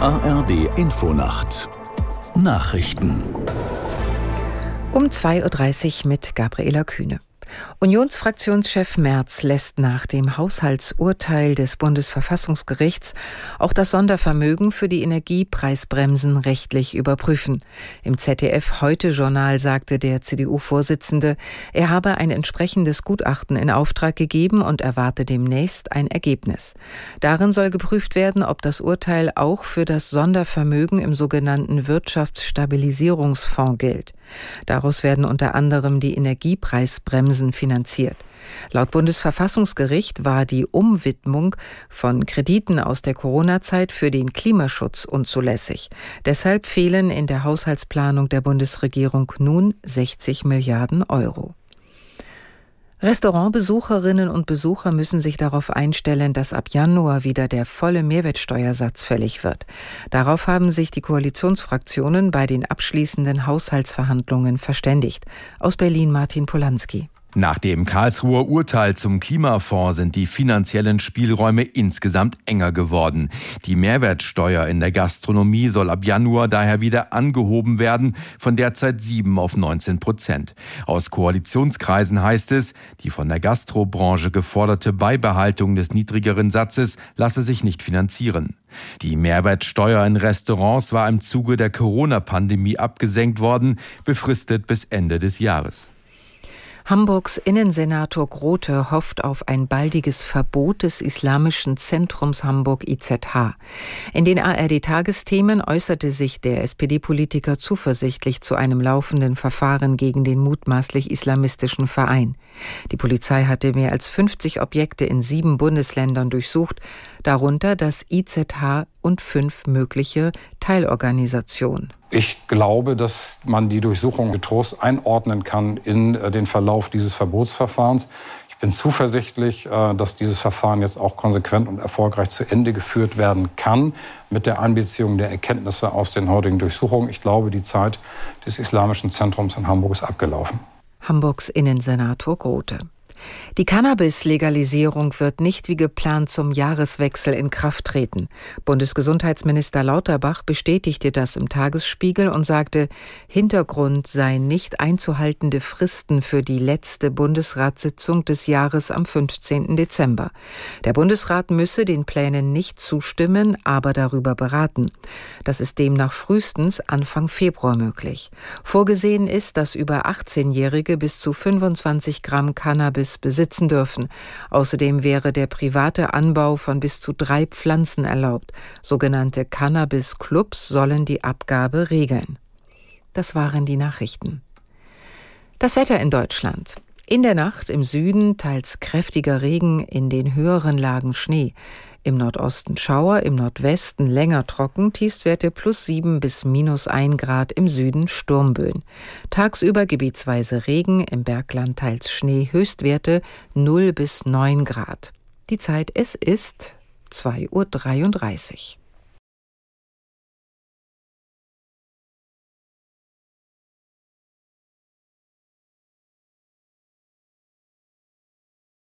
ARD Infonacht Nachrichten um 2.30 Uhr mit Gabriela Kühne. Unionsfraktionschef Merz lässt nach dem Haushaltsurteil des Bundesverfassungsgerichts auch das Sondervermögen für die Energiepreisbremsen rechtlich überprüfen. Im ZDF Heute Journal sagte der CDU-Vorsitzende, er habe ein entsprechendes Gutachten in Auftrag gegeben und erwarte demnächst ein Ergebnis. Darin soll geprüft werden, ob das Urteil auch für das Sondervermögen im sogenannten Wirtschaftsstabilisierungsfonds gilt. Daraus werden unter anderem die Energiepreisbremsen finanziert. Laut Bundesverfassungsgericht war die Umwidmung von Krediten aus der Corona-Zeit für den Klimaschutz unzulässig. Deshalb fehlen in der Haushaltsplanung der Bundesregierung nun 60 Milliarden Euro. Restaurantbesucherinnen und Besucher müssen sich darauf einstellen, dass ab Januar wieder der volle Mehrwertsteuersatz fällig wird. Darauf haben sich die Koalitionsfraktionen bei den abschließenden Haushaltsverhandlungen verständigt. Aus Berlin Martin Polanski. Nach dem Karlsruher Urteil zum Klimafonds sind die finanziellen Spielräume insgesamt enger geworden. Die Mehrwertsteuer in der Gastronomie soll ab Januar daher wieder angehoben werden, von derzeit 7 auf 19 Prozent. Aus Koalitionskreisen heißt es, die von der Gastrobranche geforderte Beibehaltung des niedrigeren Satzes lasse sich nicht finanzieren. Die Mehrwertsteuer in Restaurants war im Zuge der Corona-Pandemie abgesenkt worden, befristet bis Ende des Jahres. Hamburgs Innensenator Grote hofft auf ein baldiges Verbot des Islamischen Zentrums Hamburg IZH. In den ARD-Tagesthemen äußerte sich der SPD-Politiker zuversichtlich zu einem laufenden Verfahren gegen den mutmaßlich islamistischen Verein. Die Polizei hatte mehr als 50 Objekte in sieben Bundesländern durchsucht, darunter das IZH und fünf mögliche Teilorganisationen. Ich glaube, dass man die Durchsuchung getrost einordnen kann in äh, den Verlauf dieses Verbotsverfahrens. Ich bin zuversichtlich, äh, dass dieses Verfahren jetzt auch konsequent und erfolgreich zu Ende geführt werden kann mit der Einbeziehung der Erkenntnisse aus den heutigen Durchsuchungen. Ich glaube, die Zeit des Islamischen Zentrums in Hamburg ist abgelaufen. Hamburgs Innensenator Grote. Die Cannabis-Legalisierung wird nicht wie geplant zum Jahreswechsel in Kraft treten. Bundesgesundheitsminister Lauterbach bestätigte das im Tagesspiegel und sagte, Hintergrund seien nicht einzuhaltende Fristen für die letzte Bundesratssitzung des Jahres am 15. Dezember. Der Bundesrat müsse den Plänen nicht zustimmen, aber darüber beraten. Das ist demnach frühestens Anfang Februar möglich. Vorgesehen ist, dass über 18-Jährige bis zu 25 Gramm Cannabis Cannabis besitzen dürfen. Außerdem wäre der private Anbau von bis zu drei Pflanzen erlaubt. Sogenannte Cannabis-Clubs sollen die Abgabe regeln. Das waren die Nachrichten. Das Wetter in Deutschland. In der Nacht im Süden teils kräftiger Regen, in den höheren Lagen Schnee. Im Nordosten Schauer, im Nordwesten länger trocken, Tiefstwerte plus 7 bis minus 1 Grad, im Süden Sturmböen. Tagsüber gebietsweise Regen, im Bergland teils Schnee, Höchstwerte 0 bis 9 Grad. Die Zeit, es ist 2.33 Uhr.